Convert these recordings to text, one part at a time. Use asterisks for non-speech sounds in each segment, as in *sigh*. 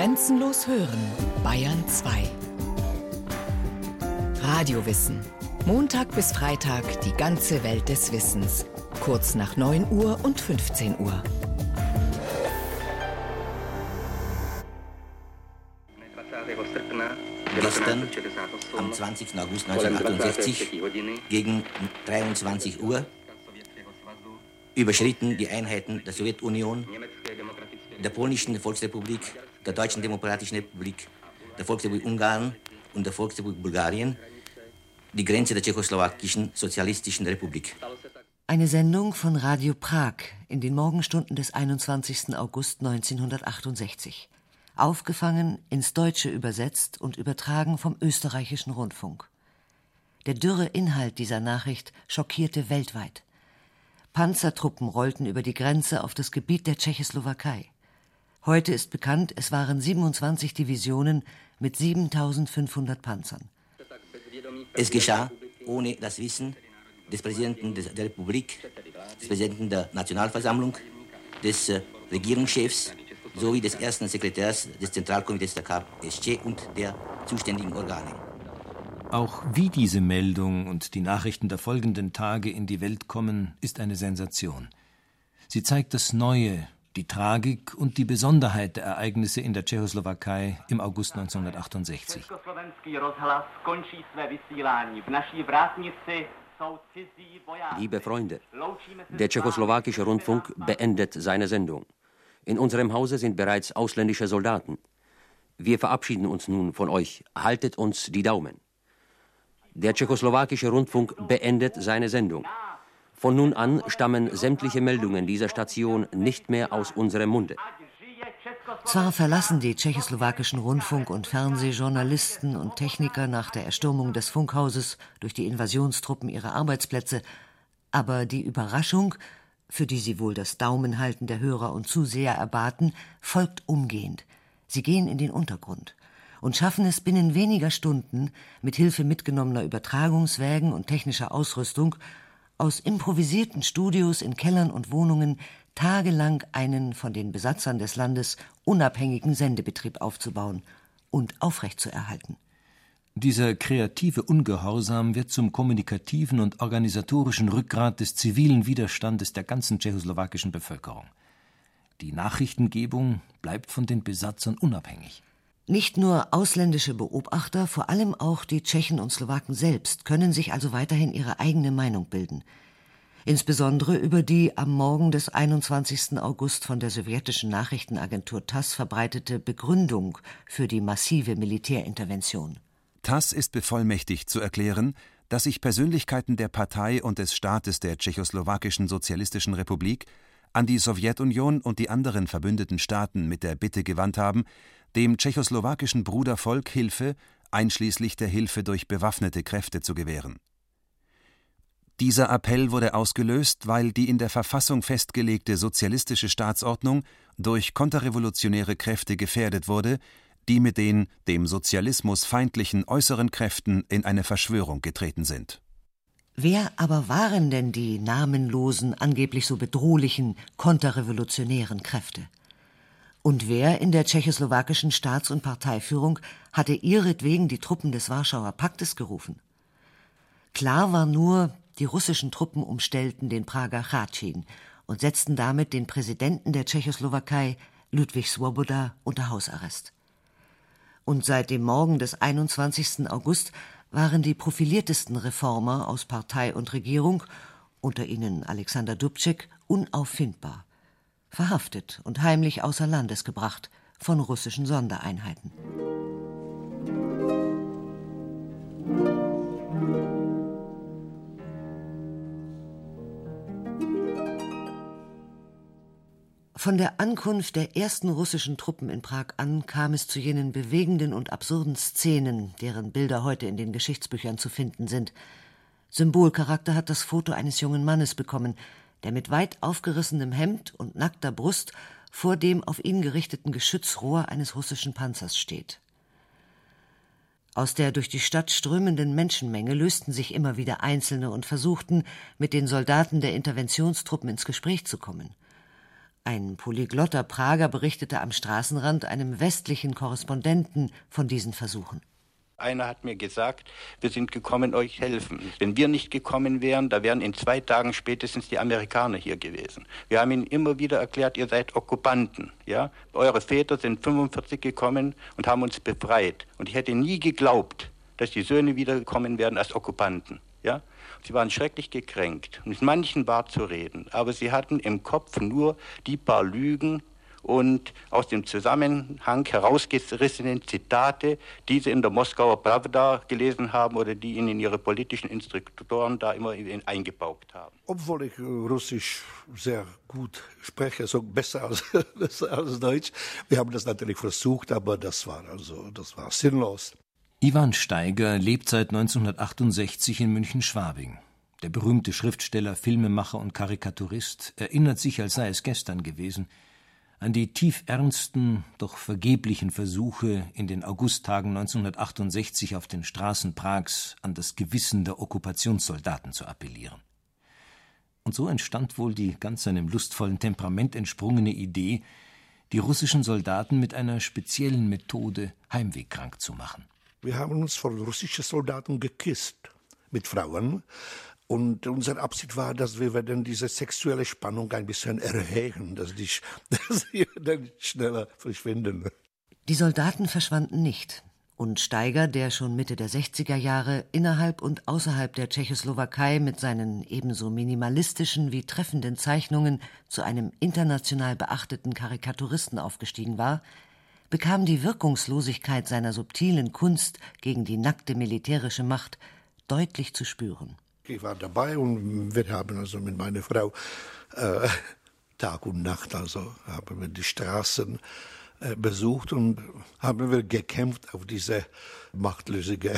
Grenzenlos hören, Bayern 2. Radiowissen. Montag bis Freitag die ganze Welt des Wissens. Kurz nach 9 Uhr und 15 Uhr. Gestern, am 20. August 1968, gegen 23 Uhr, überschritten die Einheiten der Sowjetunion, der Polnischen Volksrepublik, der Deutschen Demokratischen Republik, der Volksrepublik Ungarn und der Volksrepublik Bulgarien die Grenze der Tschechoslowakischen Sozialistischen Republik. Eine Sendung von Radio Prag in den Morgenstunden des 21. August 1968. Aufgefangen, ins Deutsche übersetzt und übertragen vom österreichischen Rundfunk. Der dürre Inhalt dieser Nachricht schockierte weltweit. Panzertruppen rollten über die Grenze auf das Gebiet der Tschechoslowakei. Heute ist bekannt, es waren 27 Divisionen mit 7500 Panzern. Es geschah ohne das Wissen des Präsidenten der Republik, des Präsidenten der Nationalversammlung, des äh, Regierungschefs sowie des ersten Sekretärs des Zentralkomitees der KSC und der zuständigen Organe. Auch wie diese Meldung und die Nachrichten der folgenden Tage in die Welt kommen, ist eine Sensation. Sie zeigt das Neue, die Tragik und die Besonderheit der Ereignisse in der Tschechoslowakei im August 1968. Liebe Freunde, der tschechoslowakische Rundfunk beendet seine Sendung. In unserem Hause sind bereits ausländische Soldaten. Wir verabschieden uns nun von euch. Haltet uns die Daumen. Der tschechoslowakische Rundfunk beendet seine Sendung. Von nun an stammen sämtliche Meldungen dieser Station nicht mehr aus unserem Munde. Zwar verlassen die tschechoslowakischen Rundfunk- und Fernsehjournalisten und Techniker nach der Erstürmung des Funkhauses durch die Invasionstruppen ihre Arbeitsplätze, aber die Überraschung, für die sie wohl das Daumenhalten der Hörer und Zuseher erbaten, folgt umgehend. Sie gehen in den Untergrund und schaffen es binnen weniger Stunden, mit Hilfe mitgenommener Übertragungswägen und technischer Ausrüstung, aus improvisierten Studios in Kellern und Wohnungen tagelang einen von den Besatzern des Landes unabhängigen Sendebetrieb aufzubauen und aufrechtzuerhalten. Dieser kreative Ungehorsam wird zum kommunikativen und organisatorischen Rückgrat des zivilen Widerstandes der ganzen tschechoslowakischen Bevölkerung. Die Nachrichtengebung bleibt von den Besatzern unabhängig. Nicht nur ausländische Beobachter, vor allem auch die Tschechen und Slowaken selbst können sich also weiterhin ihre eigene Meinung bilden. Insbesondere über die am Morgen des 21. August von der sowjetischen Nachrichtenagentur TASS verbreitete Begründung für die massive Militärintervention. TASS ist bevollmächtigt zu erklären, dass sich Persönlichkeiten der Partei und des Staates der Tschechoslowakischen Sozialistischen Republik an die Sowjetunion und die anderen verbündeten Staaten mit der Bitte gewandt haben, dem tschechoslowakischen Brudervolk Hilfe, einschließlich der Hilfe durch bewaffnete Kräfte, zu gewähren. Dieser Appell wurde ausgelöst, weil die in der Verfassung festgelegte sozialistische Staatsordnung durch konterrevolutionäre Kräfte gefährdet wurde, die mit den dem Sozialismus feindlichen äußeren Kräften in eine Verschwörung getreten sind. Wer aber waren denn die namenlosen, angeblich so bedrohlichen konterrevolutionären Kräfte? Und wer in der tschechoslowakischen Staats- und Parteiführung hatte ihretwegen die Truppen des Warschauer Paktes gerufen? Klar war nur, die russischen Truppen umstellten den Prager Chatschin und setzten damit den Präsidenten der Tschechoslowakei, Ludwig Swoboda, unter Hausarrest. Und seit dem Morgen des 21. August waren die profiliertesten Reformer aus Partei und Regierung, unter ihnen Alexander Dubček, unauffindbar verhaftet und heimlich außer Landes gebracht von russischen Sondereinheiten. Von der Ankunft der ersten russischen Truppen in Prag an kam es zu jenen bewegenden und absurden Szenen, deren Bilder heute in den Geschichtsbüchern zu finden sind. Symbolcharakter hat das Foto eines jungen Mannes bekommen, der mit weit aufgerissenem Hemd und nackter Brust vor dem auf ihn gerichteten Geschützrohr eines russischen Panzers steht. Aus der durch die Stadt strömenden Menschenmenge lösten sich immer wieder Einzelne und versuchten, mit den Soldaten der Interventionstruppen ins Gespräch zu kommen. Ein polyglotter Prager berichtete am Straßenrand einem westlichen Korrespondenten von diesen Versuchen. Einer hat mir gesagt, wir sind gekommen, euch helfen. Wenn wir nicht gekommen wären, da wären in zwei Tagen spätestens die Amerikaner hier gewesen. Wir haben ihnen immer wieder erklärt, ihr seid Okkupanten. Ja? Eure Väter sind 45 gekommen und haben uns befreit. Und ich hätte nie geglaubt, dass die Söhne wiederkommen werden als Okkupanten. Ja? Sie waren schrecklich gekränkt. Mit manchen war zu reden, aber sie hatten im Kopf nur die paar Lügen, und aus dem Zusammenhang herausgerissenen Zitate, die sie in der Moskauer Pravda gelesen haben oder die ihnen ihre politischen Instruktoren da immer eingebaugt haben. Obwohl ich Russisch sehr gut spreche, so besser als, *laughs* besser als Deutsch. Wir haben das natürlich versucht, aber das war also, das war sinnlos. Ivan Steiger lebt seit 1968 in München-Schwabing. Der berühmte Schriftsteller, Filmemacher und Karikaturist erinnert sich, als sei es gestern gewesen, an die tief ernsten, doch vergeblichen Versuche, in den Augusttagen 1968 auf den Straßen Prags an das Gewissen der Okkupationssoldaten zu appellieren. Und so entstand wohl die ganz seinem lustvollen Temperament entsprungene Idee, die russischen Soldaten mit einer speziellen Methode heimwegkrank zu machen. Wir haben uns vor russischen Soldaten gekisst mit Frauen und unsere Absicht war, dass wir werden diese sexuelle Spannung ein bisschen erhöhen, dass die, *laughs* dass die dann schneller verschwinden. Die Soldaten verschwanden nicht. Und Steiger, der schon Mitte der 60er Jahre innerhalb und außerhalb der Tschechoslowakei mit seinen ebenso minimalistischen wie treffenden Zeichnungen zu einem international beachteten Karikaturisten aufgestiegen war, bekam die Wirkungslosigkeit seiner subtilen Kunst gegen die nackte militärische Macht deutlich zu spüren. Ich war dabei und wir haben also mit meiner Frau äh, Tag und Nacht also haben wir die Straßen äh, besucht und haben wir gekämpft auf diese machtlösige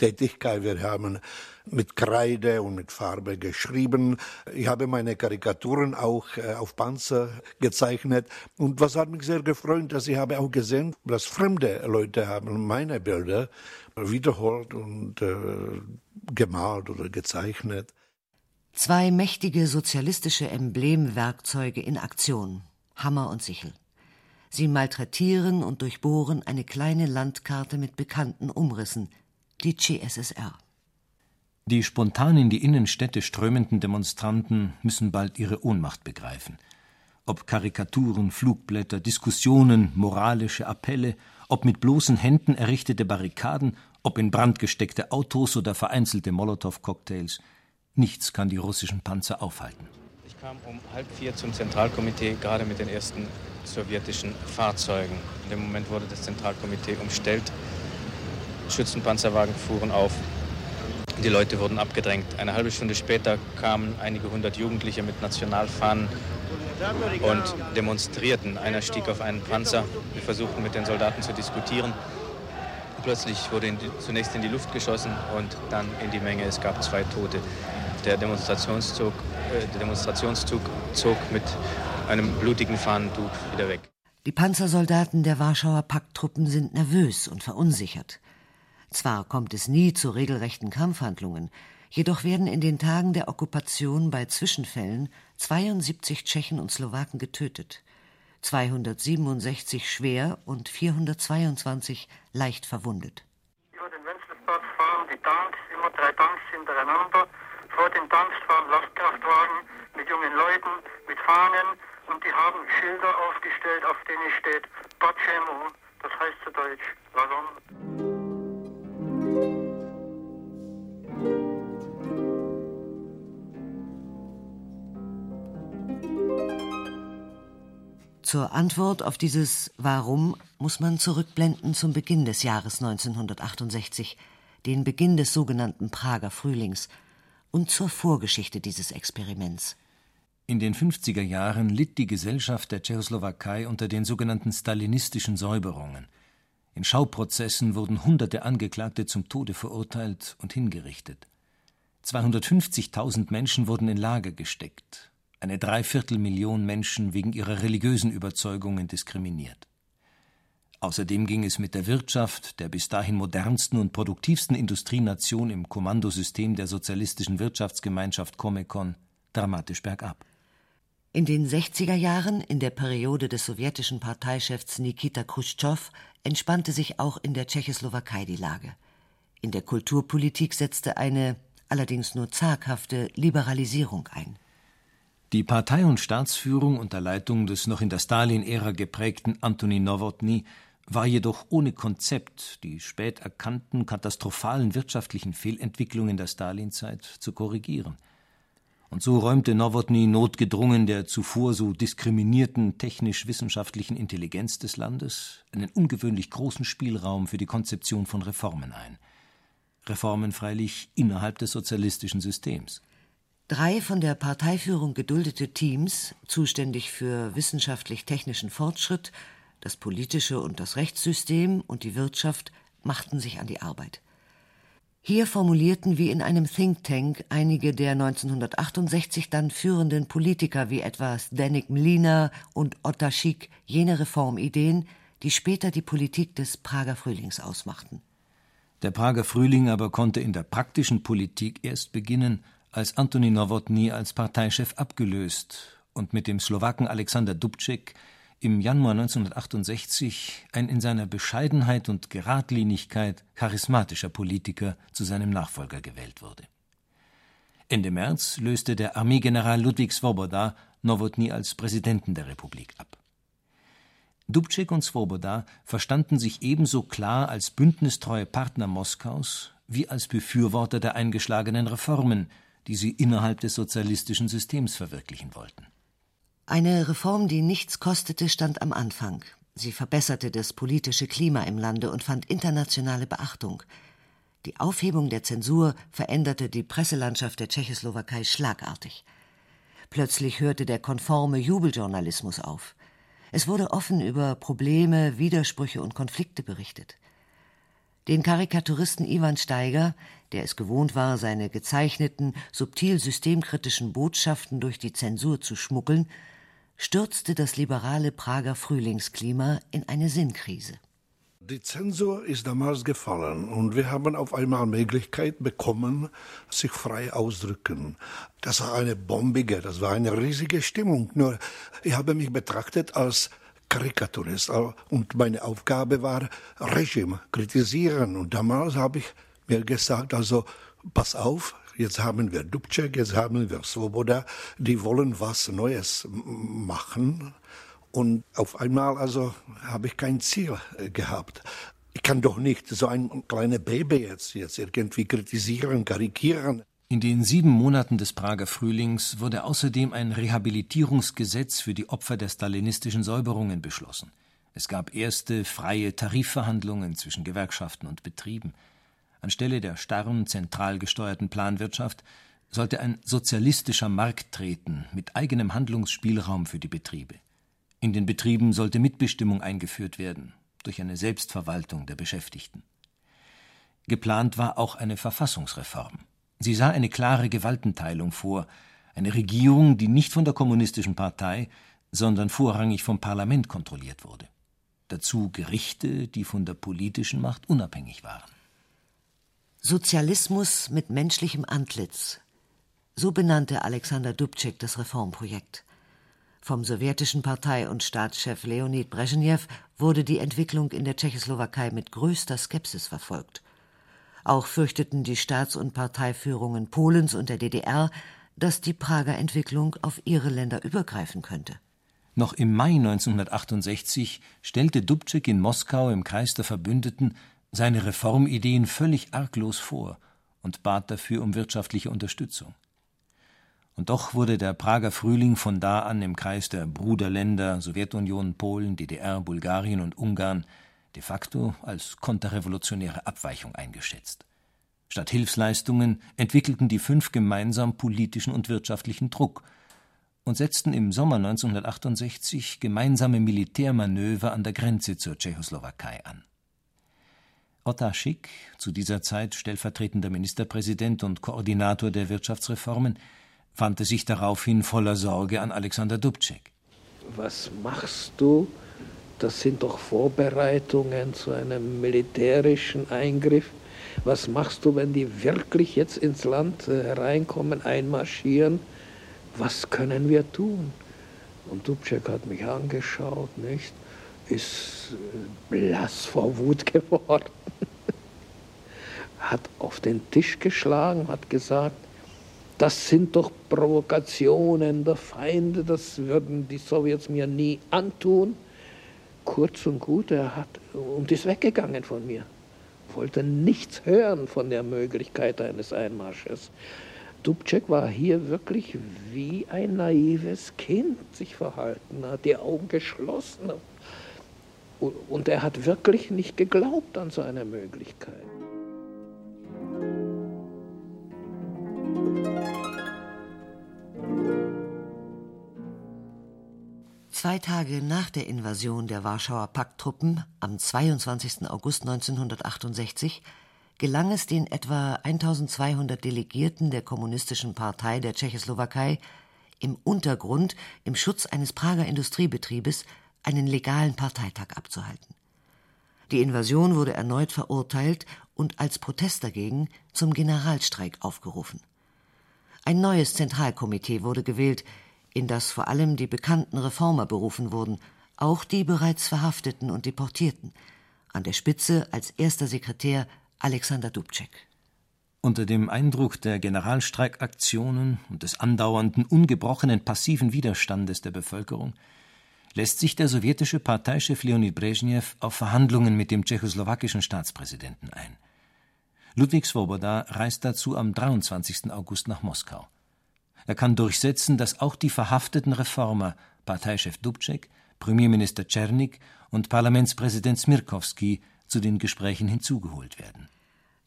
Tätigkeit. Wir haben mit Kreide und mit Farbe geschrieben. Ich habe meine Karikaturen auch äh, auf Panzer gezeichnet. Und was hat mich sehr gefreut, dass ich habe auch gesehen, dass fremde Leute haben meine Bilder wiederholt und äh, gemalt oder gezeichnet. Zwei mächtige sozialistische Emblemwerkzeuge in Aktion, Hammer und Sichel. Sie malträtieren und durchbohren eine kleine Landkarte mit bekannten Umrissen, die CSSR. Die spontan in die Innenstädte strömenden Demonstranten müssen bald ihre Ohnmacht begreifen. Ob Karikaturen, Flugblätter, Diskussionen, moralische Appelle, ob mit bloßen Händen errichtete Barrikaden ob in Brand gesteckte Autos oder vereinzelte Molotow-Cocktails. Nichts kann die russischen Panzer aufhalten. Ich kam um halb vier zum Zentralkomitee, gerade mit den ersten sowjetischen Fahrzeugen. In dem Moment wurde das Zentralkomitee umstellt. Schützenpanzerwagen fuhren auf. Die Leute wurden abgedrängt. Eine halbe Stunde später kamen einige hundert Jugendliche mit Nationalfahnen und demonstrierten. Einer stieg auf einen Panzer. Wir versuchten mit den Soldaten zu diskutieren. Plötzlich wurde in die, zunächst in die Luft geschossen und dann in die Menge. Es gab zwei Tote. Der Demonstrationszug, äh, der Demonstrationszug zog mit einem blutigen Fahnentuch wieder weg. Die Panzersoldaten der Warschauer Pakttruppen sind nervös und verunsichert. Zwar kommt es nie zu regelrechten Kampfhandlungen, jedoch werden in den Tagen der Okkupation bei Zwischenfällen 72 Tschechen und Slowaken getötet. 267 schwer und 422 leicht verwundet. Über den Wenzelsplatz fahren die Tanks, immer drei Tanks hintereinander. Vor den Tanks fahren Lastkraftwagen mit jungen Leuten, mit Fahnen und die haben Schilder aufgestellt, auf denen steht Pacemo, das heißt zu Deutsch Warum? Zur Antwort auf dieses Warum muss man zurückblenden zum Beginn des Jahres 1968, den Beginn des sogenannten Prager Frühlings und zur Vorgeschichte dieses Experiments. In den 50er Jahren litt die Gesellschaft der Tschechoslowakei unter den sogenannten stalinistischen Säuberungen. In Schauprozessen wurden hunderte Angeklagte zum Tode verurteilt und hingerichtet. 250.000 Menschen wurden in Lager gesteckt, eine Dreiviertelmillion Menschen wegen ihrer religiösen Überzeugungen diskriminiert. Außerdem ging es mit der Wirtschaft der bis dahin modernsten und produktivsten Industrienation im Kommandosystem der sozialistischen Wirtschaftsgemeinschaft Comecon dramatisch bergab. In den 60er Jahren, in der Periode des sowjetischen Parteichefs Nikita Khrushchev, entspannte sich auch in der Tschechoslowakei die Lage. In der Kulturpolitik setzte eine, allerdings nur zaghafte, Liberalisierung ein. Die Partei- und Staatsführung unter Leitung des noch in der Stalin-Ära geprägten Antoni Nowotny war jedoch ohne Konzept, die spät erkannten katastrophalen wirtschaftlichen Fehlentwicklungen der Stalinzeit zu korrigieren – und so räumte Nowotny notgedrungen der zuvor so diskriminierten technisch-wissenschaftlichen Intelligenz des Landes einen ungewöhnlich großen Spielraum für die Konzeption von Reformen ein. Reformen freilich innerhalb des sozialistischen Systems. Drei von der Parteiführung geduldete Teams, zuständig für wissenschaftlich-technischen Fortschritt, das politische und das Rechtssystem und die Wirtschaft, machten sich an die Arbeit. Hier formulierten wie in einem Think Tank einige der 1968 dann führenden Politiker wie etwa Zdeněk Mlina und Otta Schick jene Reformideen, die später die Politik des Prager Frühlings ausmachten. Der Prager Frühling aber konnte in der praktischen Politik erst beginnen, als Antoni Nowotny als Parteichef abgelöst und mit dem Slowaken Alexander Dubček im Januar 1968 ein in seiner Bescheidenheit und Geradlinigkeit charismatischer Politiker zu seinem Nachfolger gewählt wurde. Ende März löste der Armeegeneral Ludwig Svoboda Nowotny als Präsidenten der Republik ab. Dubček und Svoboda verstanden sich ebenso klar als bündnistreue Partner Moskaus wie als Befürworter der eingeschlagenen Reformen, die sie innerhalb des sozialistischen Systems verwirklichen wollten. Eine Reform, die nichts kostete, stand am Anfang. Sie verbesserte das politische Klima im Lande und fand internationale Beachtung. Die Aufhebung der Zensur veränderte die Presselandschaft der Tschechoslowakei schlagartig. Plötzlich hörte der konforme Jubeljournalismus auf. Es wurde offen über Probleme, Widersprüche und Konflikte berichtet. Den Karikaturisten Ivan Steiger, der es gewohnt war, seine gezeichneten, subtil systemkritischen Botschaften durch die Zensur zu schmuggeln, stürzte das liberale Prager Frühlingsklima in eine Sinnkrise. Die Zensur ist damals gefallen und wir haben auf einmal Möglichkeit bekommen, sich frei ausdrücken. Das war eine bombige, das war eine riesige Stimmung. Nur ich habe mich betrachtet als Karikaturist und meine Aufgabe war Regime kritisieren und damals habe ich mir gesagt, also pass auf, Jetzt haben wir Dubček, jetzt haben wir Svoboda, die wollen was Neues machen. Und auf einmal also habe ich kein Ziel äh, gehabt. Ich kann doch nicht so ein kleines Baby jetzt, jetzt irgendwie kritisieren, karikieren. In den sieben Monaten des Prager Frühlings wurde außerdem ein Rehabilitierungsgesetz für die Opfer der stalinistischen Säuberungen beschlossen. Es gab erste freie Tarifverhandlungen zwischen Gewerkschaften und Betrieben. Anstelle der starren, zentral gesteuerten Planwirtschaft sollte ein sozialistischer Markt treten mit eigenem Handlungsspielraum für die Betriebe. In den Betrieben sollte Mitbestimmung eingeführt werden durch eine Selbstverwaltung der Beschäftigten. Geplant war auch eine Verfassungsreform. Sie sah eine klare Gewaltenteilung vor, eine Regierung, die nicht von der kommunistischen Partei, sondern vorrangig vom Parlament kontrolliert wurde. Dazu Gerichte, die von der politischen Macht unabhängig waren. Sozialismus mit menschlichem Antlitz. So benannte Alexander Dubček das Reformprojekt. Vom sowjetischen Partei- und Staatschef Leonid Brezhnev wurde die Entwicklung in der Tschechoslowakei mit größter Skepsis verfolgt. Auch fürchteten die Staats- und Parteiführungen Polens und der DDR, dass die Prager Entwicklung auf ihre Länder übergreifen könnte. Noch im Mai 1968 stellte Dubček in Moskau im Kreis der Verbündeten seine Reformideen völlig arglos vor und bat dafür um wirtschaftliche Unterstützung. Und doch wurde der Prager Frühling von da an im Kreis der Bruderländer Sowjetunion, Polen, DDR, Bulgarien und Ungarn de facto als konterrevolutionäre Abweichung eingeschätzt. Statt Hilfsleistungen entwickelten die fünf gemeinsam politischen und wirtschaftlichen Druck und setzten im Sommer 1968 gemeinsame Militärmanöver an der Grenze zur Tschechoslowakei an. Otta Schick, zu dieser Zeit stellvertretender Ministerpräsident und Koordinator der Wirtschaftsreformen, wandte sich daraufhin voller Sorge an Alexander Dubček. Was machst du? Das sind doch Vorbereitungen zu einem militärischen Eingriff. Was machst du, wenn die wirklich jetzt ins Land äh, hereinkommen, einmarschieren? Was können wir tun? Und Dubček hat mich angeschaut, nicht? Ist äh, blass vor Wut *laughs* geworden. hat auf den Tisch geschlagen, hat gesagt, das sind doch Provokationen der Feinde, das würden die Sowjets mir nie antun. Kurz und gut, er hat und ist weggegangen von mir. Wollte nichts hören von der Möglichkeit eines Einmarsches. Dubček war hier wirklich wie ein naives Kind sich verhalten, hat die Augen geschlossen. Und er hat wirklich nicht geglaubt an so eine Möglichkeit. Zwei Tage nach der Invasion der Warschauer Pakttruppen am 22. August 1968 gelang es den etwa 1200 Delegierten der Kommunistischen Partei der Tschechoslowakei, im Untergrund im Schutz eines Prager Industriebetriebes einen legalen Parteitag abzuhalten. Die Invasion wurde erneut verurteilt und als Protest dagegen zum Generalstreik aufgerufen. Ein neues Zentralkomitee wurde gewählt, in das vor allem die bekannten Reformer berufen wurden, auch die bereits Verhafteten und Deportierten, an der Spitze als erster Sekretär Alexander Dubček. Unter dem Eindruck der Generalstreikaktionen und des andauernden, ungebrochenen passiven Widerstandes der Bevölkerung lässt sich der sowjetische Parteichef Leonid Brezhnev auf Verhandlungen mit dem tschechoslowakischen Staatspräsidenten ein. Ludwig Swoboda reist dazu am 23. August nach Moskau. Er kann durchsetzen, dass auch die verhafteten Reformer, Parteichef Dubček, Premierminister Czernik und Parlamentspräsident Smirkowski zu den Gesprächen hinzugeholt werden.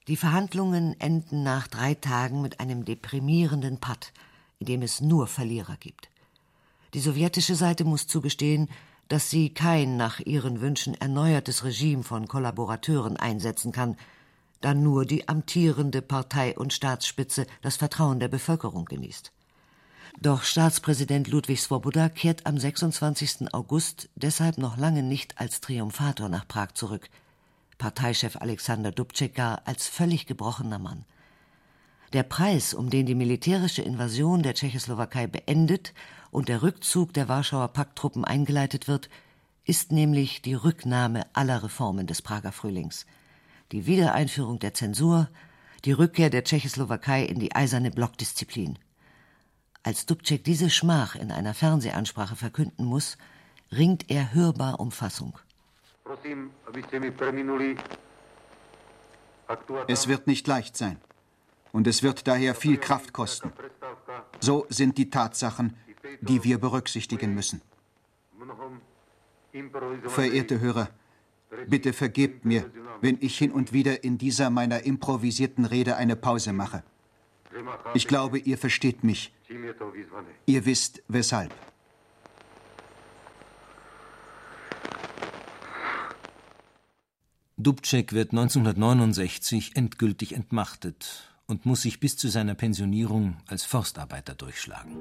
Die Verhandlungen enden nach drei Tagen mit einem deprimierenden Patt, in dem es nur Verlierer gibt. Die sowjetische Seite muss zugestehen, dass sie kein nach ihren Wünschen erneuertes Regime von Kollaborateuren einsetzen kann, da nur die amtierende Partei und Staatsspitze das Vertrauen der Bevölkerung genießt. Doch Staatspräsident Ludwig Swoboda kehrt am 26. August deshalb noch lange nicht als Triumphator nach Prag zurück. Parteichef Alexander Dubček gar als völlig gebrochener Mann. Der Preis, um den die militärische Invasion der Tschechoslowakei beendet und der Rückzug der Warschauer Pakttruppen eingeleitet wird, ist nämlich die Rücknahme aller Reformen des Prager Frühlings, die Wiedereinführung der Zensur, die Rückkehr der Tschechoslowakei in die eiserne Blockdisziplin. Als Dubček diese Schmach in einer Fernsehansprache verkünden muss, ringt er hörbar um Fassung. Es wird nicht leicht sein. Und es wird daher viel Kraft kosten. So sind die Tatsachen, die wir berücksichtigen müssen. Verehrte Hörer, bitte vergebt mir, wenn ich hin und wieder in dieser meiner improvisierten Rede eine Pause mache. Ich glaube, ihr versteht mich. Ihr wisst weshalb. Dubček wird 1969 endgültig entmachtet und muss sich bis zu seiner Pensionierung als Forstarbeiter durchschlagen.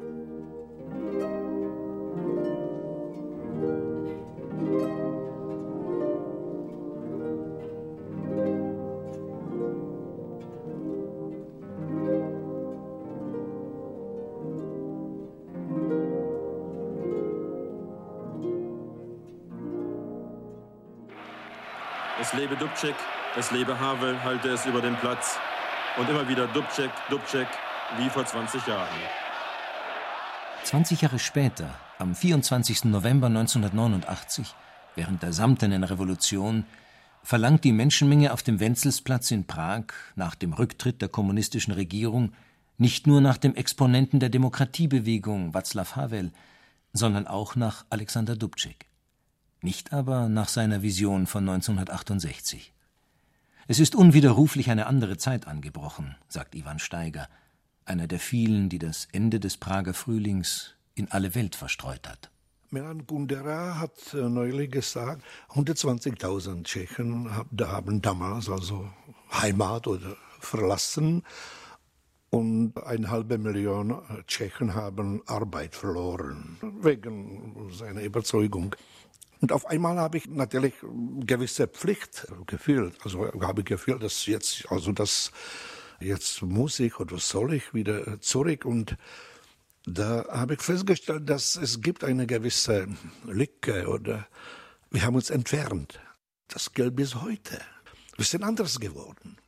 Lebe Dubček, es lebe Havel, halte es über den Platz. Und immer wieder Dubček, Dubček, wie vor 20 Jahren. 20 Jahre später, am 24. November 1989, während der Samtenen Revolution, verlangt die Menschenmenge auf dem Wenzelsplatz in Prag nach dem Rücktritt der kommunistischen Regierung nicht nur nach dem Exponenten der Demokratiebewegung Václav Havel, sondern auch nach Alexander Dubček nicht aber nach seiner Vision von 1968. Es ist unwiderruflich eine andere Zeit angebrochen, sagt Ivan Steiger, einer der vielen, die das Ende des Prager Frühlings in alle Welt verstreut hat. Milan Kundera hat äh, neulich gesagt, 120.000 Tschechen haben damals also Heimat oder verlassen und eine halbe Million Tschechen haben Arbeit verloren wegen seiner Überzeugung. Und auf einmal habe ich natürlich gewisse Pflicht gefühlt. Also habe ich gefühlt, dass jetzt, also das, jetzt muss ich oder soll ich wieder zurück und Da habe ich festgestellt, dass es gibt eine gewisse Lücke oder wir haben uns entfernt. Das gilt bis heute. Wir sind anders geworden.